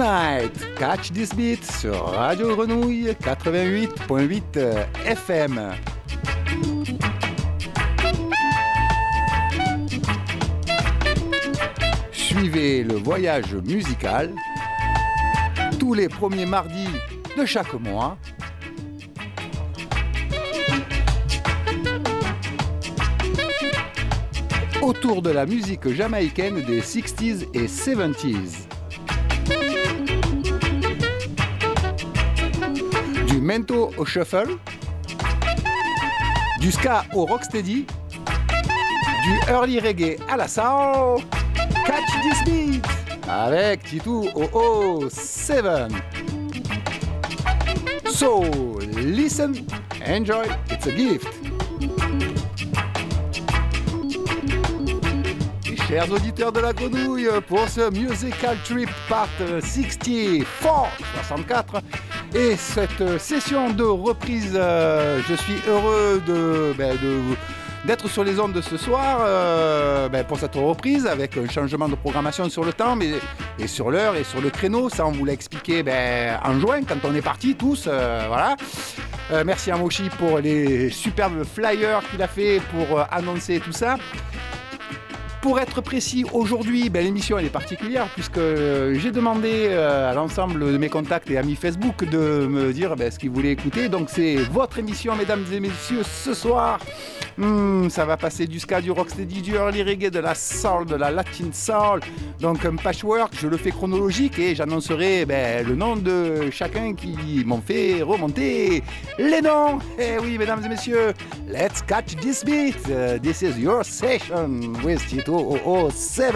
Catch this beat sur Radio Grenouille 88.8 FM. Suivez le voyage musical tous les premiers mardis de chaque mois autour de la musique jamaïcaine des 60s et 70s. Mento au shuffle, du ska au rocksteady, du early reggae à la soul. Catch this beat avec Titou au 7. So, listen, enjoy, it's a gift. chers auditeurs de la grenouille, pour ce Musical Trip Part 64, 64. Et cette session de reprise, euh, je suis heureux de, ben, d'être sur les ondes de ce soir euh, ben, pour cette reprise avec un changement de programmation sur le temps mais, et sur l'heure et sur le créneau. Ça, on vous l'a expliqué ben, en juin quand on est partis tous. Euh, voilà. merci à Moshi pour les superbes flyers qu'il a fait pour annoncer tout ça. Pour être précis, aujourd'hui, ben, l'émission est particulière puisque euh, j'ai demandé euh, à l'ensemble de mes contacts et amis Facebook de me dire ben, ce qu'ils voulaient écouter. Donc c'est votre émission, mesdames et messieurs, ce soir. Hmm, ça va passer du ska, du rocksteady, du early reggae, de la soul, de la latin soul. Donc un patchwork, je le fais chronologique et j'annoncerai ben, le nom de chacun qui m'ont fait remonter les noms. Eh oui, mesdames et messieurs, let's catch this beat. This is your session with Tito 007.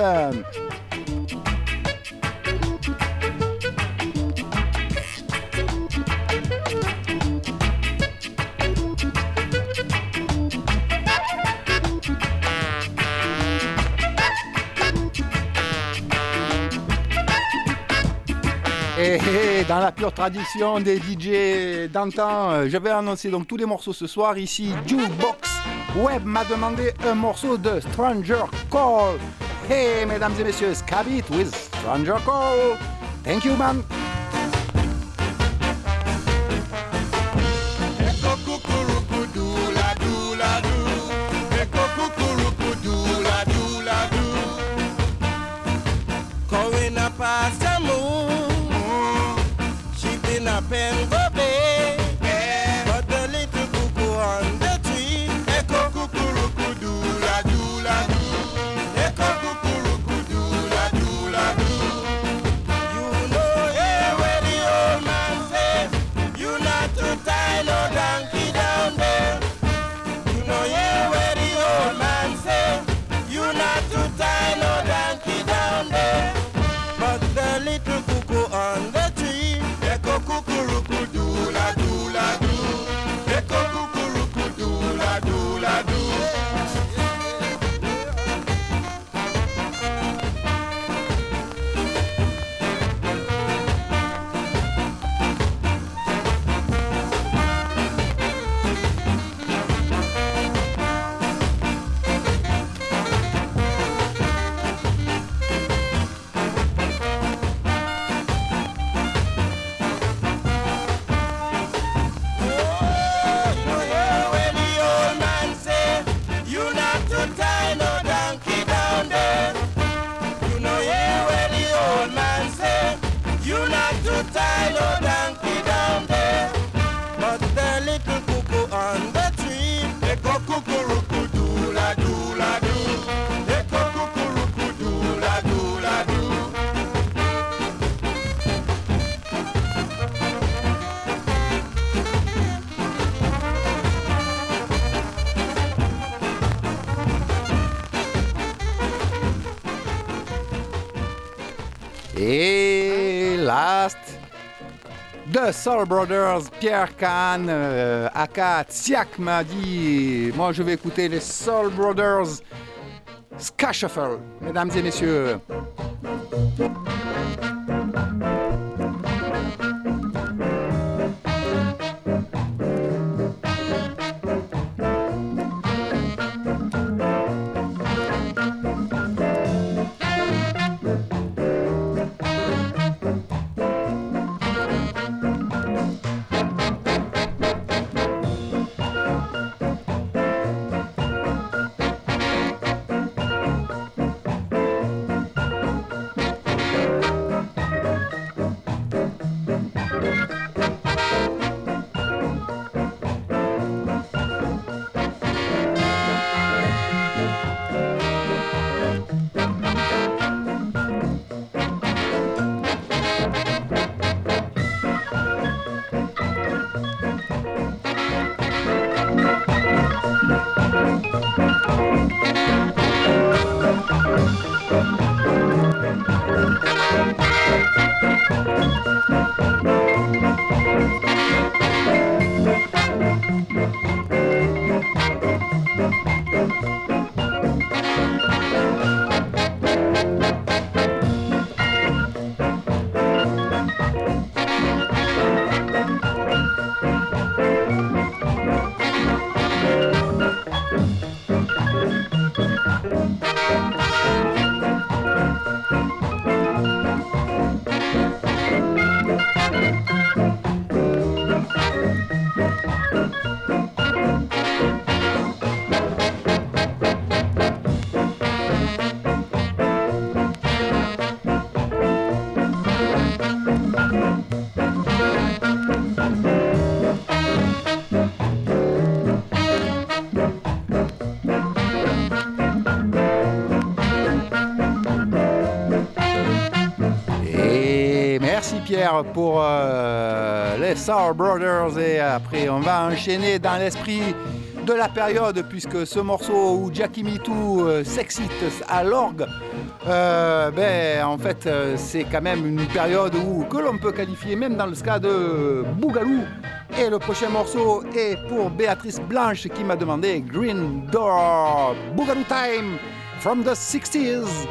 Et dans la pure tradition des DJ d'antan, euh, je vais annoncer donc tous les morceaux ce soir. Ici, Jukebox Web m'a demandé un morceau de Stranger Call. Hey, mesdames et messieurs, Scabit with Stranger Call. Thank you, man. Soul Brothers, Pierre Kahn, euh, Aka Tsiak m'a dit Moi je vais écouter les Soul Brothers Ska Shuffle, mesdames et messieurs. Pour euh, les Sour Brothers et après on va enchaîner dans l'esprit de la période puisque ce morceau où Jackie Mitou euh, s'excite à l'orgue, euh, ben, en fait c'est quand même une période où, que l'on peut qualifier même dans le ska de Bougalou. Et le prochain morceau est pour Béatrice Blanche qui m'a demandé Green Door Bougalou Time from the 60s.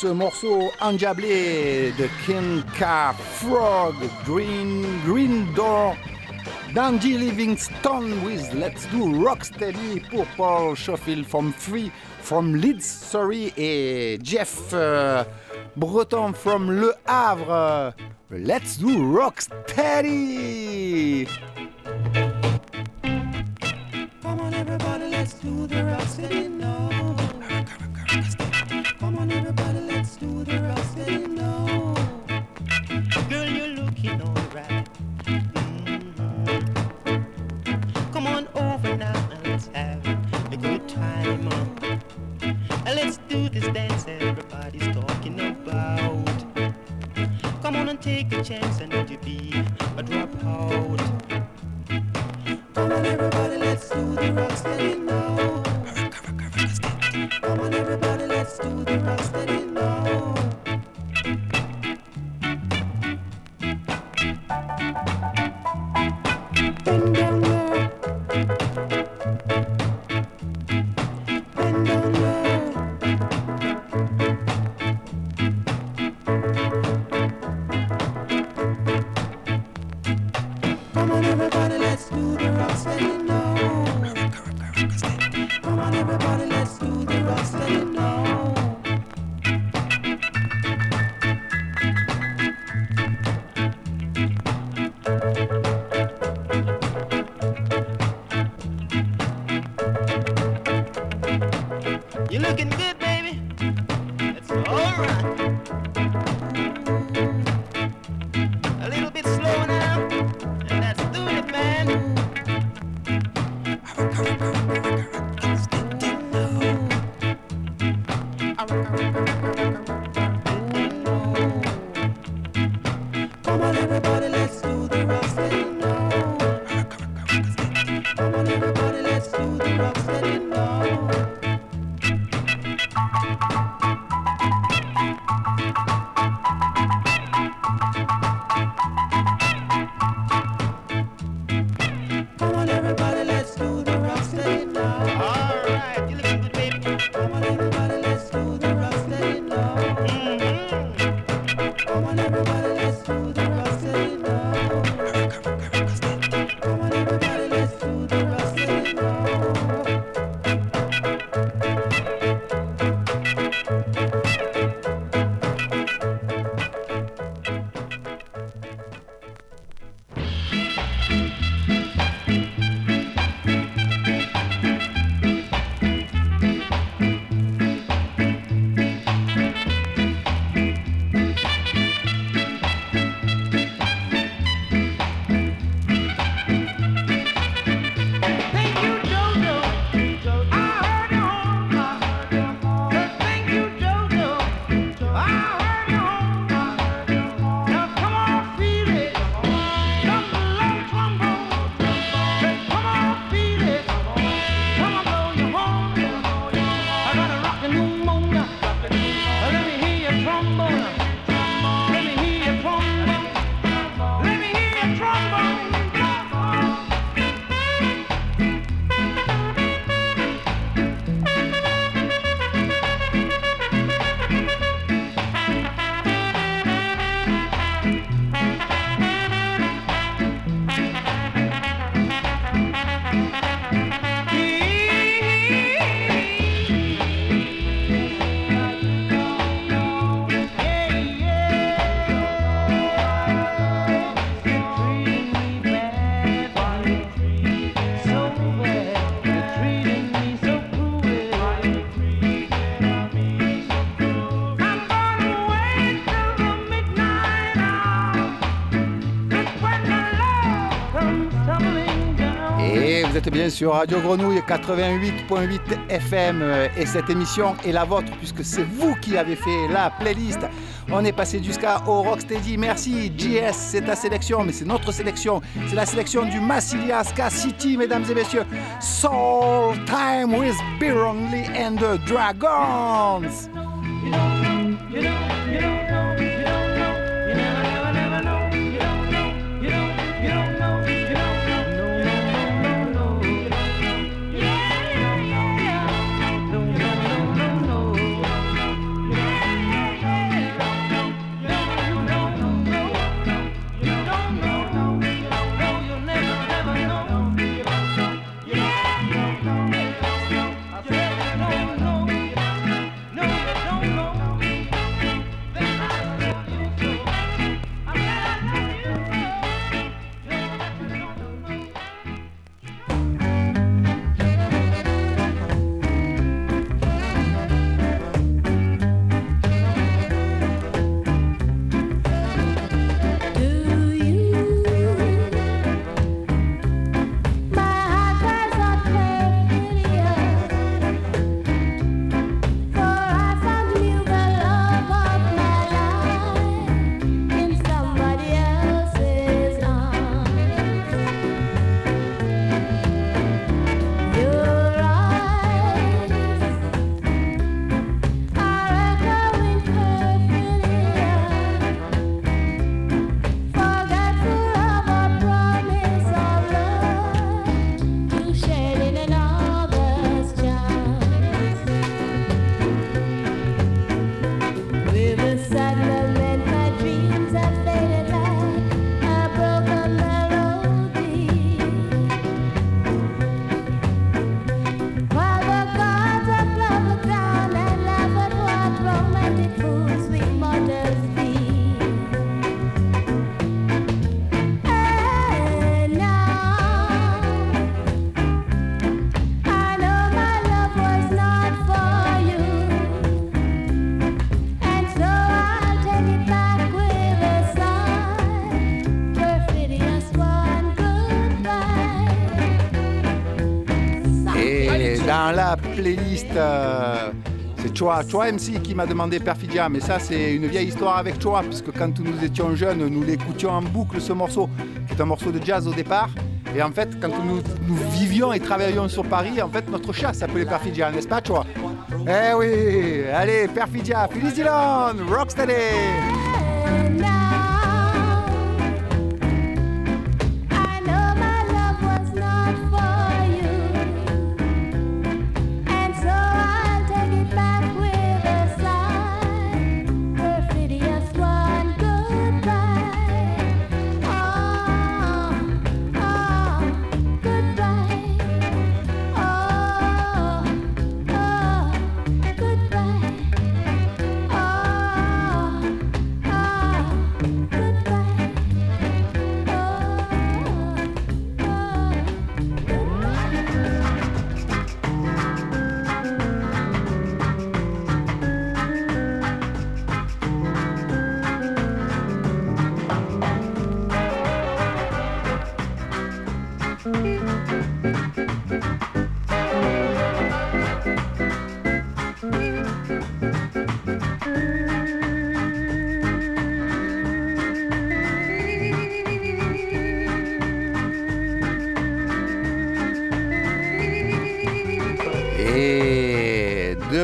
Ce morceau endiablé de King Car Frog, Green, Green Door, Dandy Livingstone with Let's Do Rocksteady pour Paul Schofield from Free, from Leeds, sorry, et Jeff euh, Breton from Le Havre. Let's Do Rocksteady! Come on everybody, let's do the rocksteady chance très bien sur Radio Grenouille 88.8 FM et cette émission est la vôtre puisque c'est vous qui avez fait la playlist. On est passé ska au rocksteady. Merci JS, c'est ta sélection, mais c'est notre sélection. C'est la sélection du Massilia Ska City, mesdames et messieurs. Soul Time with Beer Only and the Dragons. Euh, c'est Choa, Choa MC qui m'a demandé Perfidia, mais ça c'est une vieille histoire avec Choa, puisque quand nous étions jeunes, nous l'écoutions en boucle ce morceau, qui est un morceau de jazz au départ. Et en fait, quand nous, vivions et travaillions sur Paris, en fait, notre chat s'appelait Perfidia, n'est-ce pas, Choa? Eh oui Allez, Perfidia, Phyllis Dillon, Rocksteady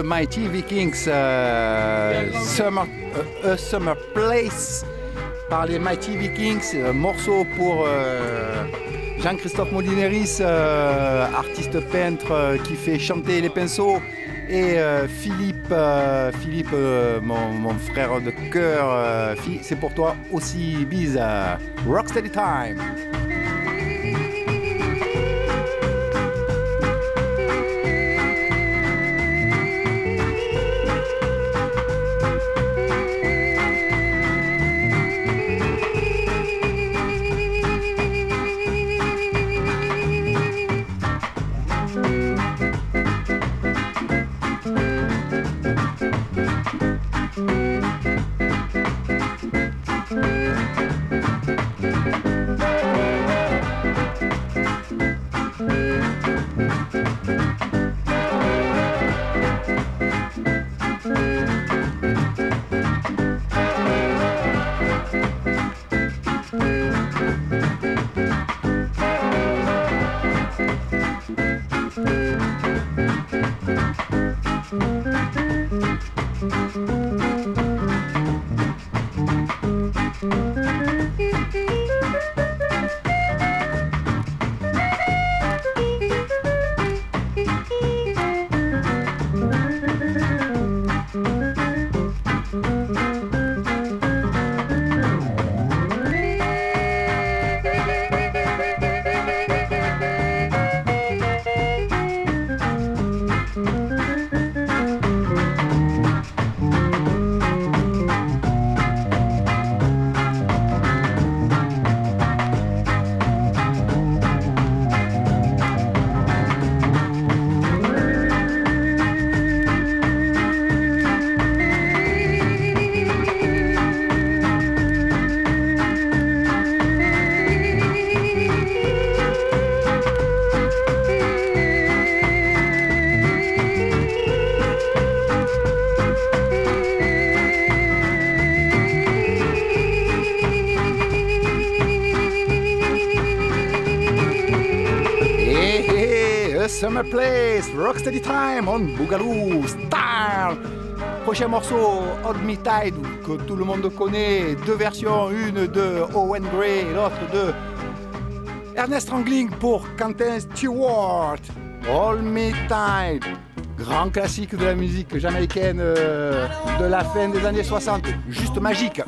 Mighty Vikings, euh, Summer, euh, A Summer Place par les Mighty Vikings, morceau pour euh, Jean-Christophe Molineris, artiste peintre qui fait chanter les pinceaux, et Philippe, Philippe mon, frère de cœur, c'est pour toi aussi, bise, Rocksteady Time. Rocksteady Time on Boogaloo Style. Prochain morceau, Hold Me Tight, que tout le monde connaît. Deux versions, une de Owen Gray et l'autre de Ernest Strangling pour Quentin Stewart. Hold Me Tight. Grand classique de la musique jamaïcaine euh, de la fin des années 60. Juste magique.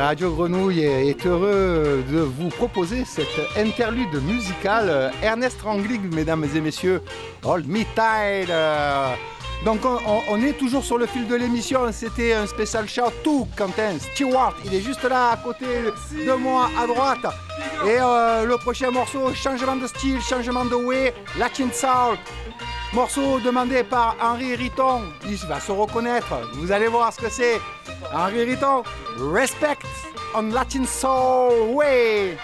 Radio Grenouille est heureux de vous proposer cette interlude musicale Ernest Rangling, mesdames et messieurs, Hold Me Tight. Donc on, est toujours sur le fil de l'émission, c'était un spécial shout to Quentin Stewart, il est juste là à côté de moi à droite. Et euh, le prochain morceau, changement de style, changement de way, Latin Soul. Morceau demandé par Henri Riton, il va se reconnaître, vous allez voir ce que c'est. Henri Riton, Respect on Latin Soul Way.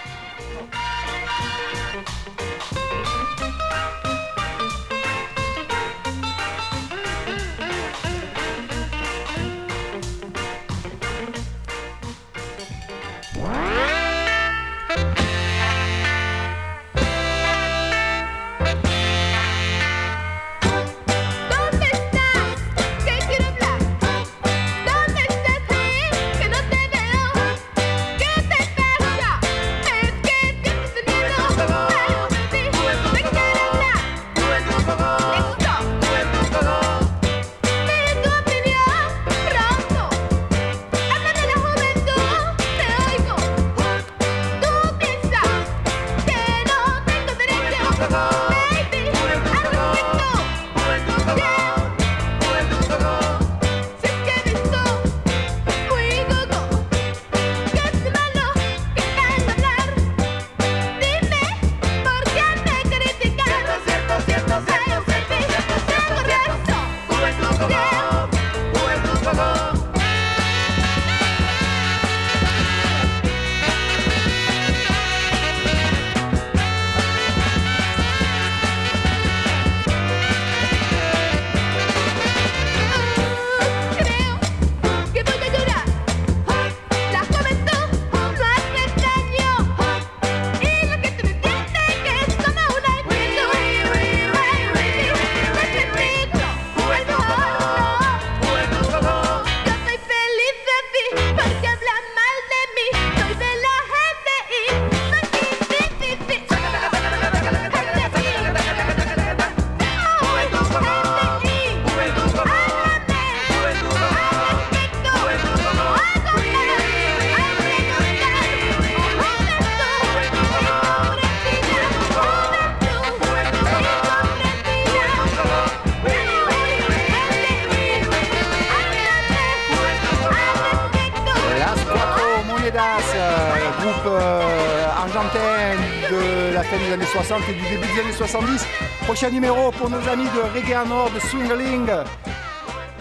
Et du début des années 70. Prochain numéro pour nos amis de Reggae Nord, de Swingling.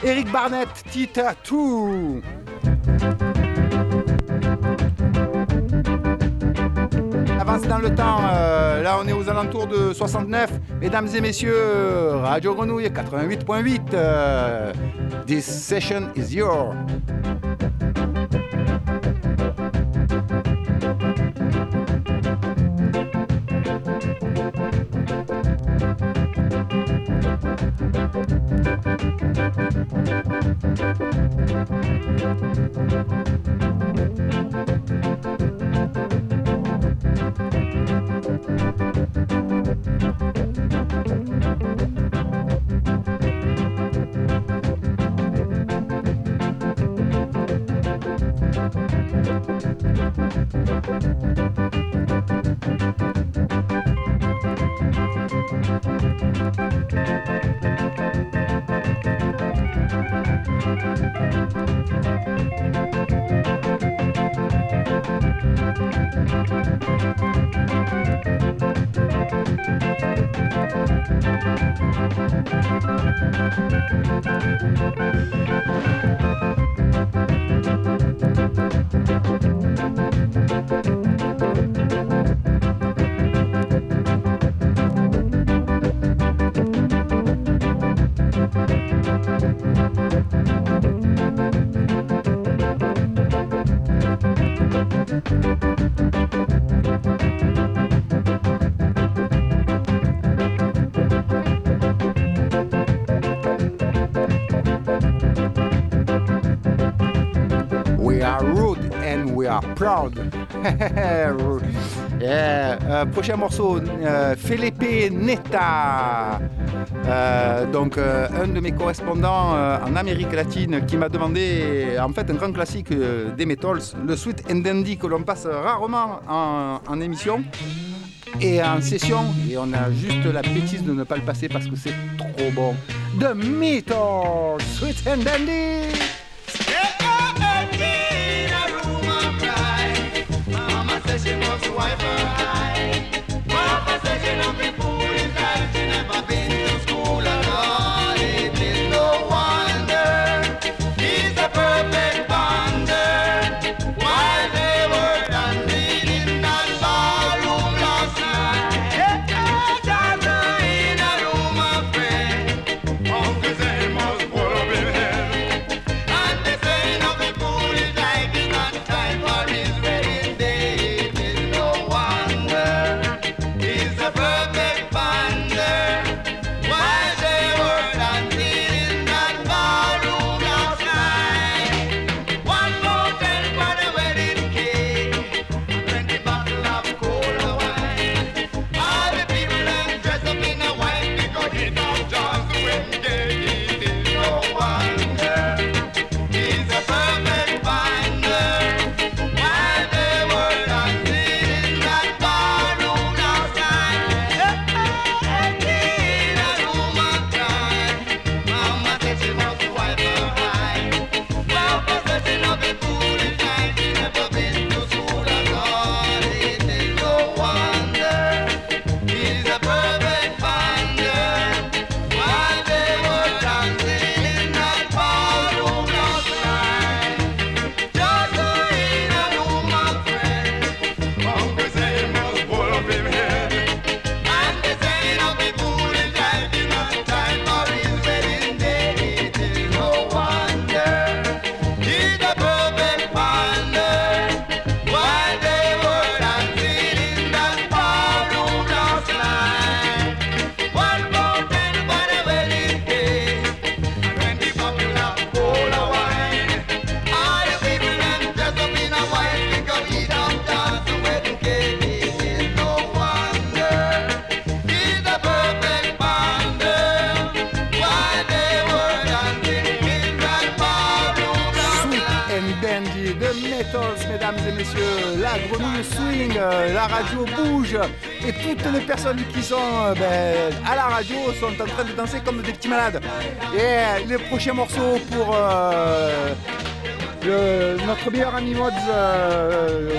Eric Barnett, Tita 2. Avance dans le temps, euh, là on est aux alentours de 69. Mesdames et messieurs, Radio Grenouille 88.8. Euh, this session is yours. Euh, prochain morceau, euh, Felipe Neta. Euh, donc un de mes correspondants en Amérique latine qui m'a demandé en fait un grand classique des Metals, le Sweet and Dandy que l'on passe rarement en, émission et en session et on a juste la bêtise de ne pas le passer parce que c'est trop bon. The Metal, Sweet and Dandy. Et euh, les prochains morceaux pour euh, notre meilleur ami Mods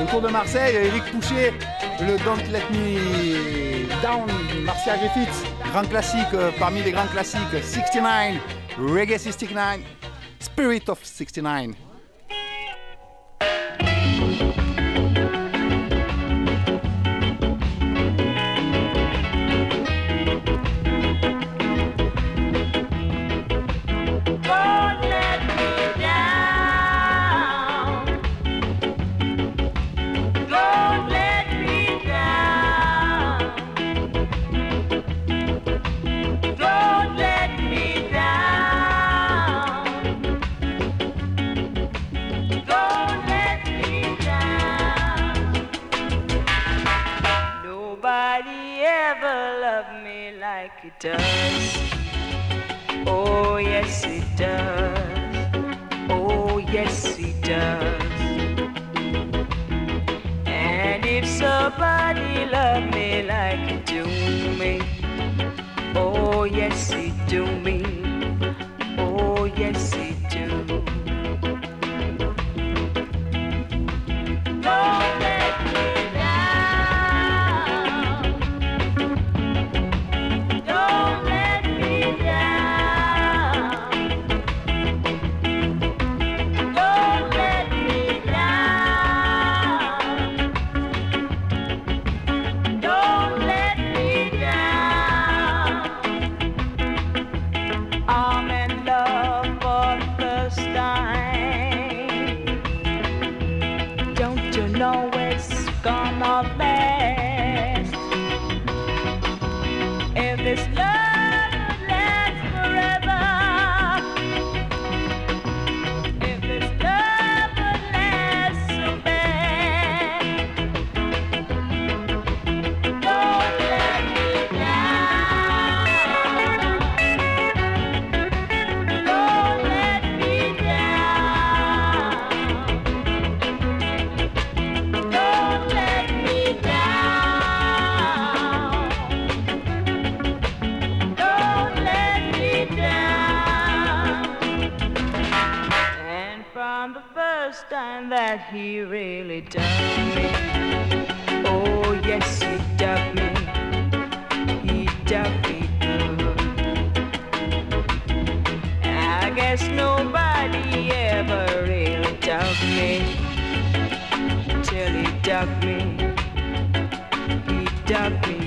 autour de Marseille, Eric Pouchet, le Don't Let Me Down, Marcia Griffiths, grand classique parmi les grands classiques, 69, Reggae 69, Spirit of 69. does. Oh, yes, it does. Oh, yes, it does. And if somebody loved me like you do me, oh, yes, it do me. Till he dug me. He dug me.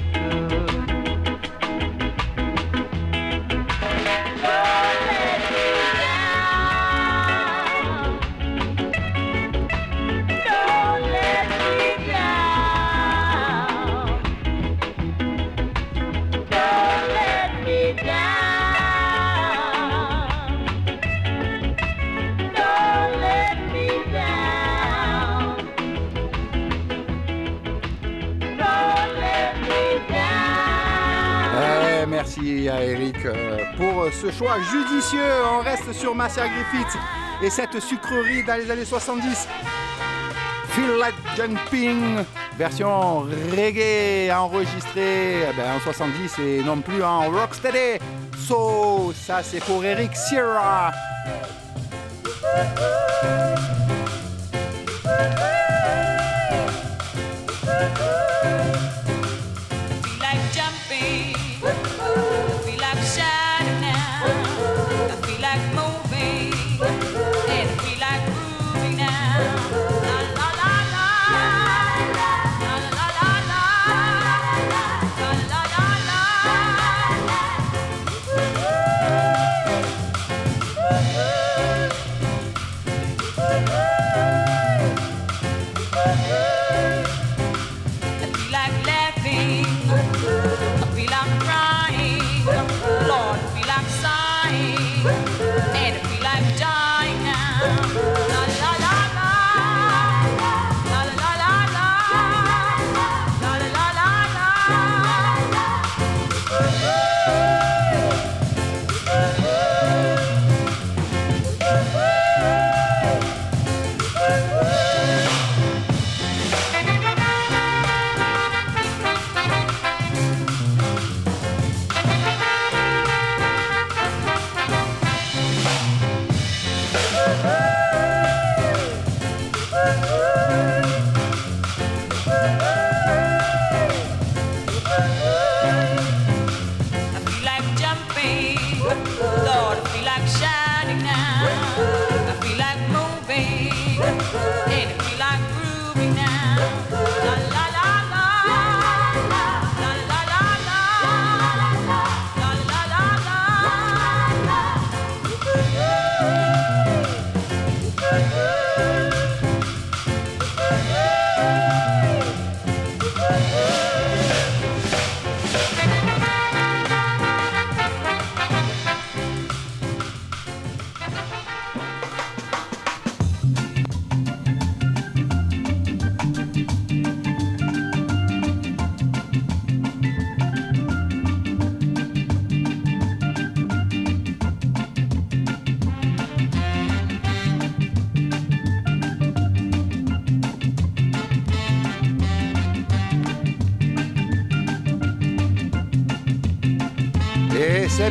Ce choix judicieux. On reste sur Marcia Griffith et cette sucrerie dans les années 70. Feel Like Jumping, version reggae enregistrée eh ben, en 70 et non plus en rocksteady. So, ça c'est pour Eric Sierra.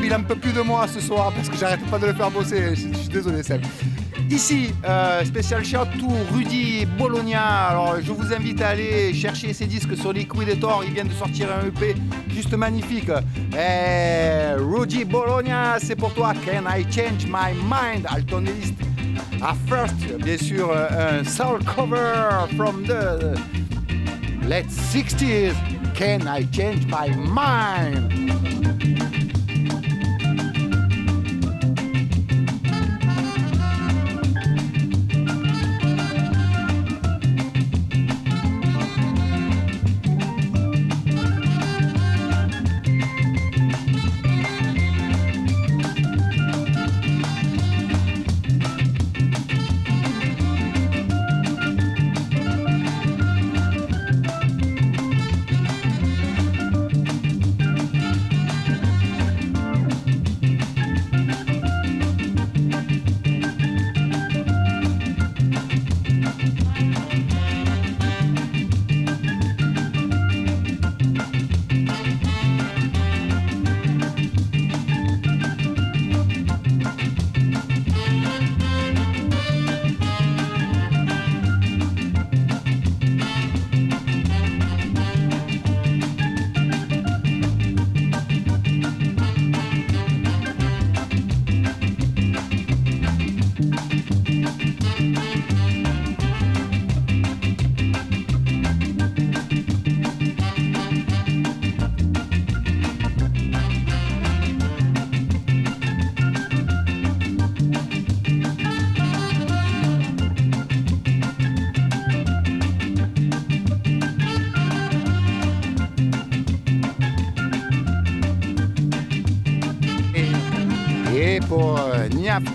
Il un peu plus de moi ce soir parce que j'arrête pas de le faire bosser. Je, suis désolé, Seb. Ici, euh, spécial shout Rudy Bologna. Alors, je vous invite à aller chercher ses disques sur Liquidator. Il vient de sortir un EP juste magnifique. Eh, Rudy Bologna, c'est pour toi. Can I change my mind? Alton list. À first, bien sûr, un soul cover from the late 60s. Can I change my mind?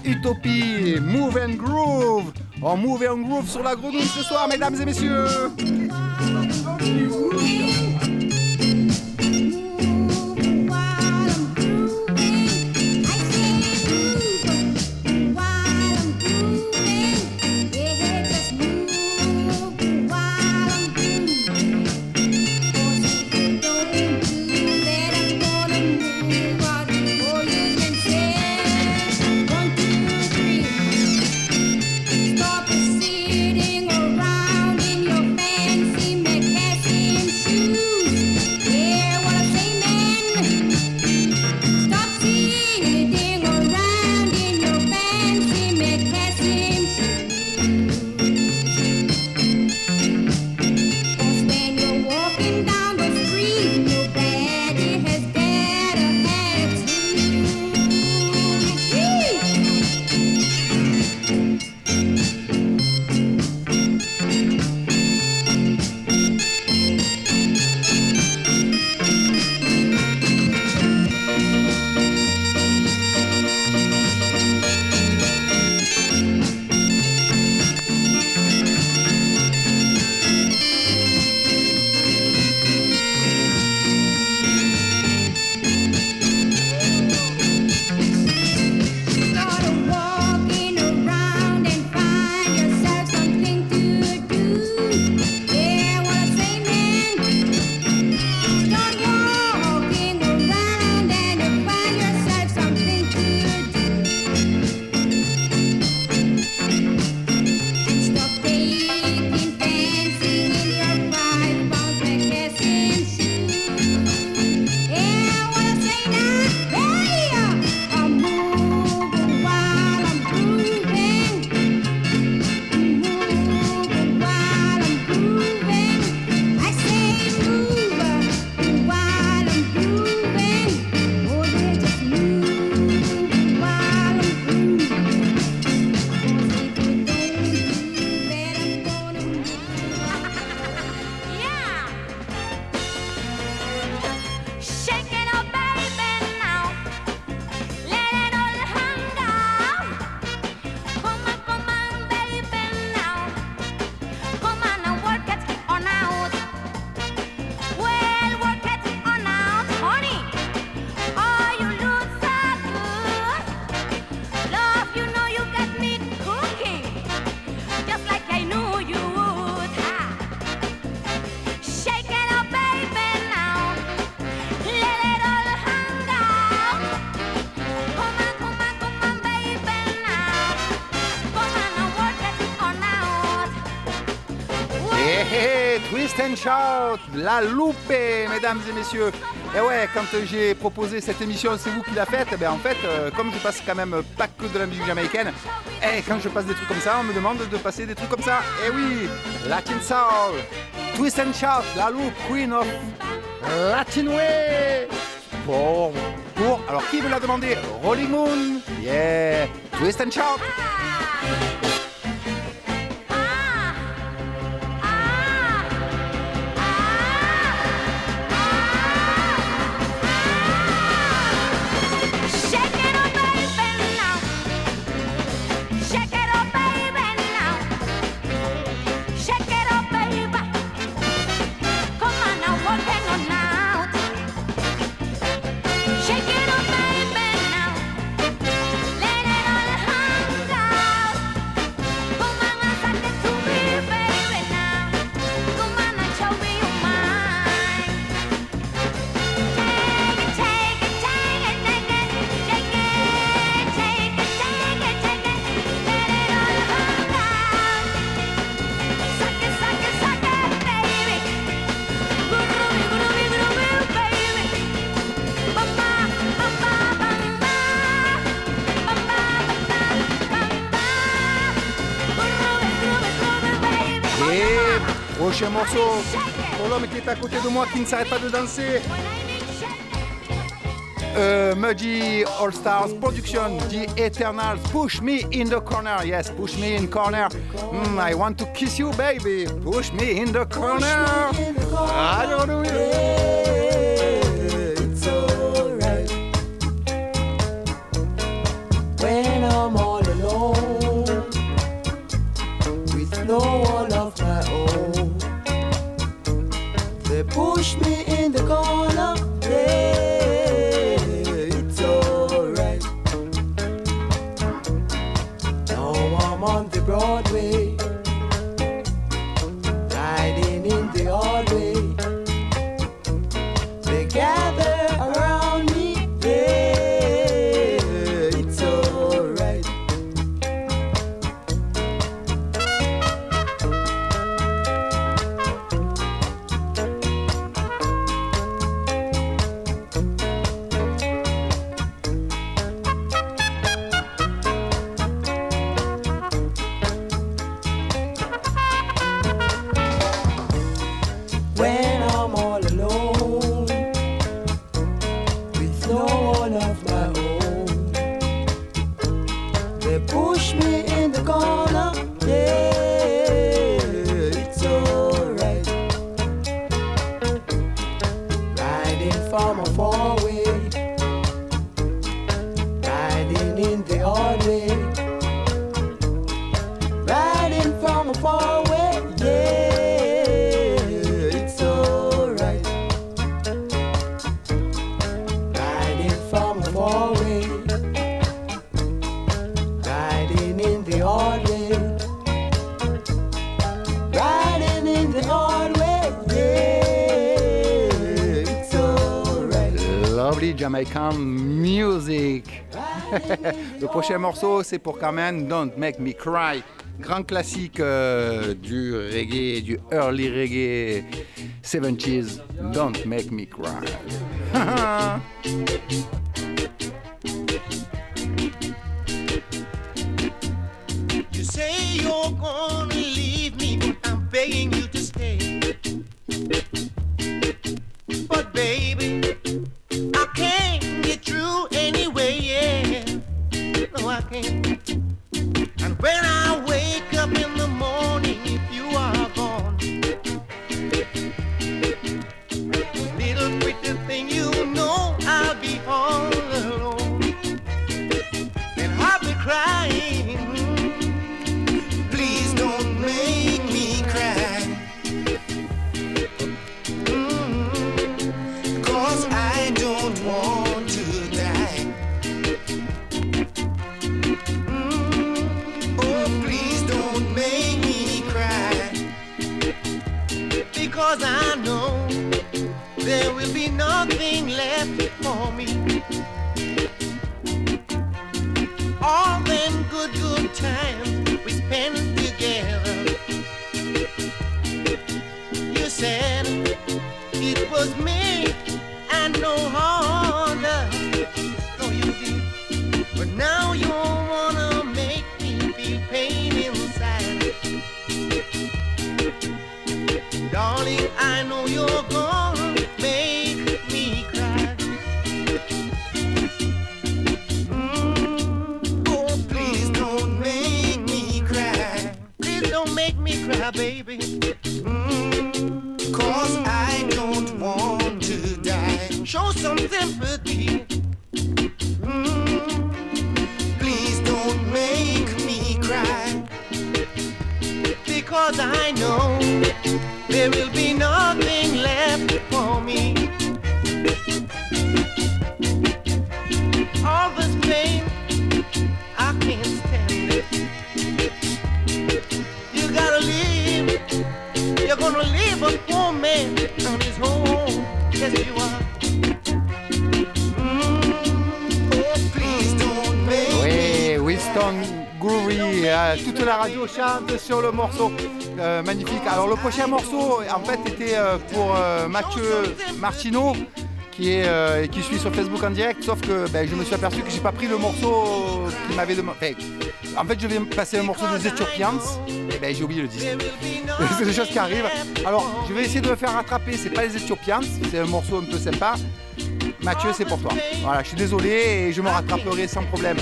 Utopie, Move and Groove. On Move and Groove sur la grenouille ce soir, mesdames et messieurs. La loupée, mesdames et messieurs. Et ouais, quand j'ai proposé cette émission, c'est vous qui l'a faite. Ben en fait, euh, comme je passe quand même pas que de la musique jamaïcaine, et quand je passe des trucs comme ça, on me demande de passer des trucs comme ça. Et oui, Latin Soul, Twist and Shout, la loupe, Queen of Latin Way. Pour, pour, alors qui vous l'a demandé Rolling Moon, yeah, Twist and Shout. Prochain morceau pour l'homme qui est à côté de moi qui ne s'arrête pas de danser. Uh, Muddy All Stars Production, The Eternals, Push Me in the Corner. Yes, push me in corner. Mm, I want to kiss you, baby. Push me in the corner. I don't know. Jamaican music. Le prochain morceau, c'est pour Carmen, Don't Make Me Cry. Grand classique euh, du reggae, du early reggae 70s. Don't Make Me Cry. You say you're gonna leave me, but I'm begging you sur le morceau. Euh, magnifique. Alors le prochain morceau, en fait, était euh, pour euh, Mathieu Martineau, qui, est, qui suit sur Facebook en direct, sauf que ben, je me suis aperçu que j'ai pas pris le morceau qu'il m'avait demandé. en fait, je vais passer un morceau des Ethiopians, et ben j'ai oublié le disque. c'est des choses qui arrivent. Alors, je vais essayer de me faire rattraper. C'est pas les Ethiopians, c'est un morceau un peu sympa. Mathieu, c'est pour toi. Voilà, je suis désolé et je me rattraperai sans problème.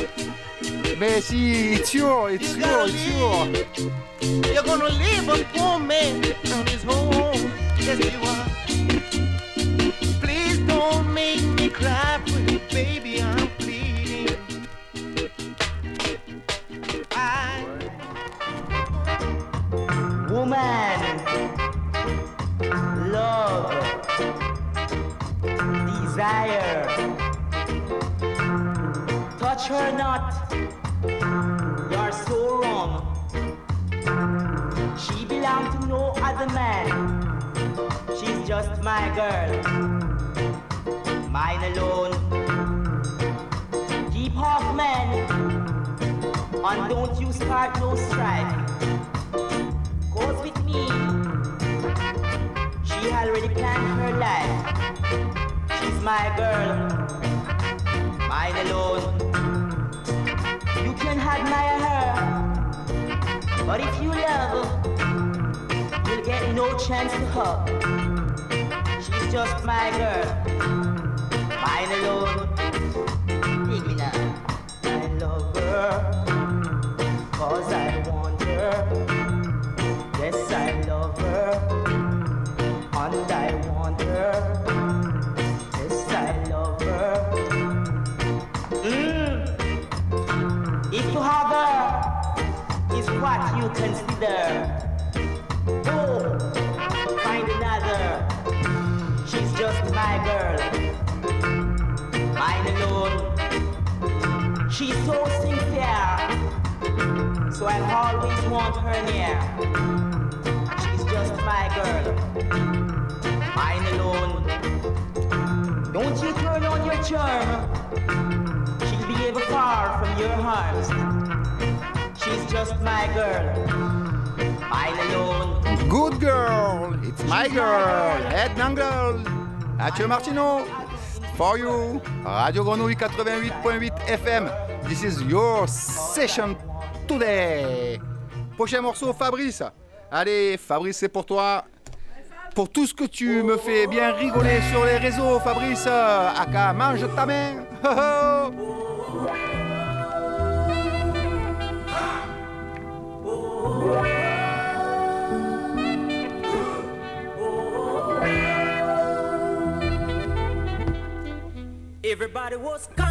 Mais si, it's your, it's your, it's your. You're gonna leave a poor man on his home. Yes, you are. Please don't make me cry, pretty baby. I'm pleading. I Woman, love, desire. Touch her not, you're so wrong. She belongs to no other man. She's just my girl, mine alone. Keep off men, and don't you no strife. With me, she already planned her life. She's my girl, mine alone. Admire her, but if you love, her, you'll get no chance to hug. She's just my girl, mine alone. Dig me now. I love her, cause I want her. Yes, I love her, and I want her. What you consider, go find another. She's just my girl, mine alone. She's so sincere, so I always want her near. She's just my girl, mine alone. Don't you turn on your charm, she'll be ever far from your arms. Just my girl, mine alone. Good girl, it's my girl, Ed Nangle. Mathieu Martino, for you. Radio Grenouille 88.8 FM. This is your session today. Prochain morceau, Fabrice. Allez, Fabrice, c'est pour toi. Pour tout ce que tu me fais bien rigoler sur les réseaux, Fabrice. Aka, mange ta main. Everybody was kung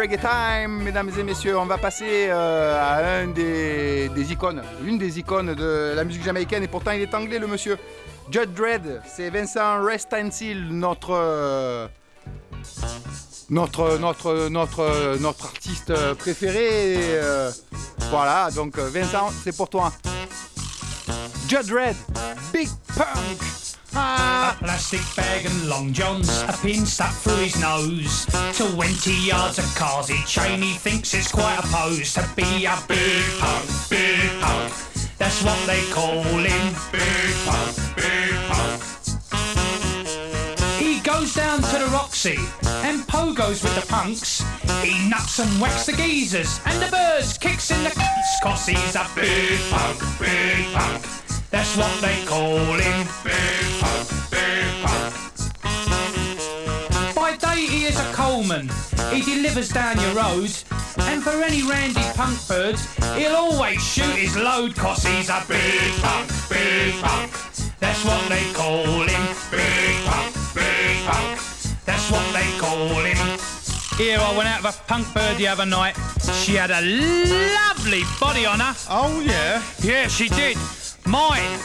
Reggae Time, mesdames et messieurs, on va passer euh, à un des icônes, une des icônes de la musique jamaïcaine, et pourtant il est anglais le monsieur. Judge Dredd, c'est Vincent Restensil, notre, euh, notre, notre, notre, notre artiste préféré. euh, voilà, donc Vincent, c'est pour toi. Judge Dredd, Big Punk. Ah. A plastic bag and long johns, a pin stuck through his nose. Twenty yards of carsy chain, he thinks it's quite a pose to be a big punk, big punk. That's what they call him, big punk, big punk. He goes down to the Roxy and pogos with the punks. He nuts and whacks the geezers and the birds kicks in the cunts. Cause he's a big punk, big punk. That's what they call him, big punk, big punk. By day he is a coalman. He delivers down your road. And for any randy punk birds, he'll always shoot his load. Cause he's a big punk, big punk. That's what they call him, big punk, big punk. That's what they call him. Here, I went out with a punk bird the other night. She had a lovely body on her. Oh, yeah. Yeah, she did. Mine.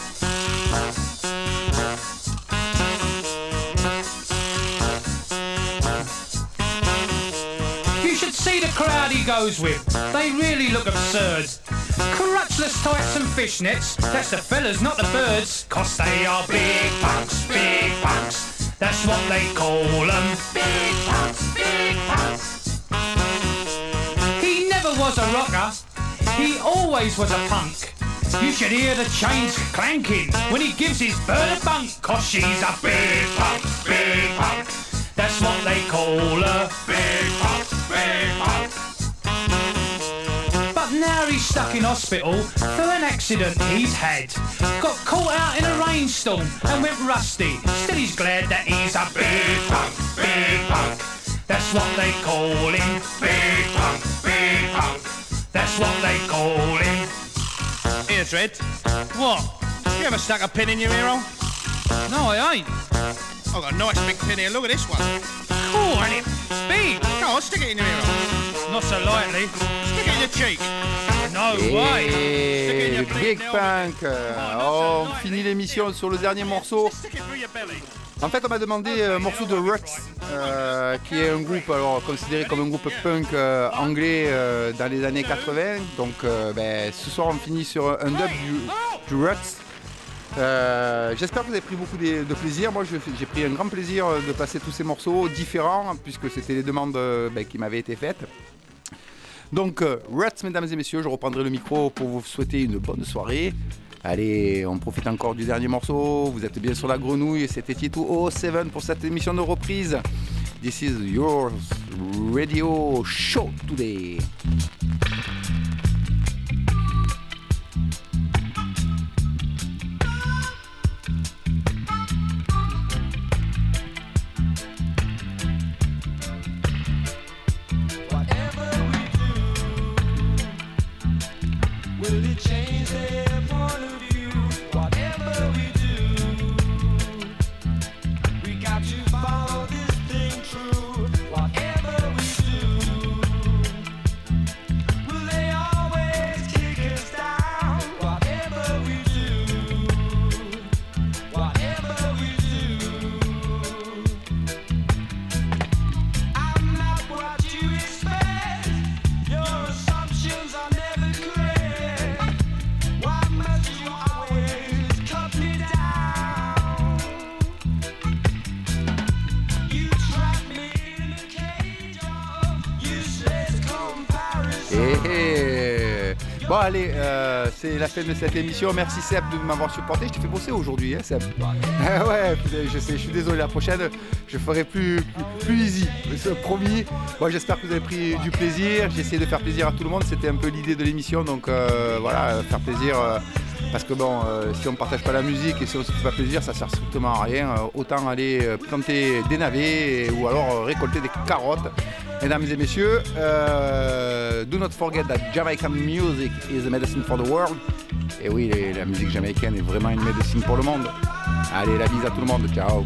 You should see the crowd he goes with. They really look absurd. Crutchless tights and fishnets. That's the fellas, not the birds. Cause they are big punks, big punks. That's what they call them. Big punks, big punks. He never was a rocker. He always was a punk. You should hear the chains clanking when he gives his bird a bunk. Cause she's a big punk, big punk. That's what they call her. Big punk, big punk. But now he's stuck in hospital for an accident he's had. Got caught out in a rainstorm and went rusty. Still he's glad that he's a big punk, big punk. That's what they call him. Big punk, big punk. That's what they call him. Here, Dredd. What? You ever stuck a pin in your ear? No, I ain't. I've got a nice big pin here. Look at this one. Cool, ain't it? Big. Go on, stick it in your ear. Not so lightly. Stick it in your cheek. No way. Big Punk. Euh, On finit l'émission sur le dernier morceau. En fait, on m'a demandé un morceau de Ruts, euh, qui est un groupe considéré comme un groupe punk euh, anglais euh, dans les années 80. Donc, euh, ben, ce soir, on finit sur un dub du, du. Euh, J'espère que vous avez pris beaucoup de, plaisir. Moi, j'ai pris un grand plaisir de passer tous ces morceaux différents, puisque c'était les demandes euh, ben, qui m'avaient été faites. Donc, euh, Ruts, mesdames et messieurs, je reprendrai le micro pour vous souhaiter une bonne soirée. Allez, on profite encore du dernier morceau. Vous êtes bien sur la grenouille. C'était Tito 07 pour cette émission de reprise. This is your radio show today. C'est la fin de cette émission. Merci Seb de m'avoir supporté. Je t'ai fait bosser aujourd'hui, hein, Seb. Ah ouais, putain, je sais, je suis désolé. La prochaine, je ferai plus, plus, plus easy. Promis. Bon, j'espère que vous avez pris du plaisir. J'ai essayé de faire plaisir à tout le monde. C'était un peu l'idée de l'émission. Donc euh, voilà, faire plaisir. euh, parce que bon, euh, si on ne partage pas la musique et si on ne se fait pas plaisir, ça sert strictement à rien. Euh, autant aller euh, planter des navets et- ou alors récolter des carottes. Mesdames et messieurs, euh, do not forget that Jamaican music is a medicine for the world. Et oui, la musique jamaïcaine est vraiment une médecine pour le monde. Allez, la bise à tout le monde. Ciao.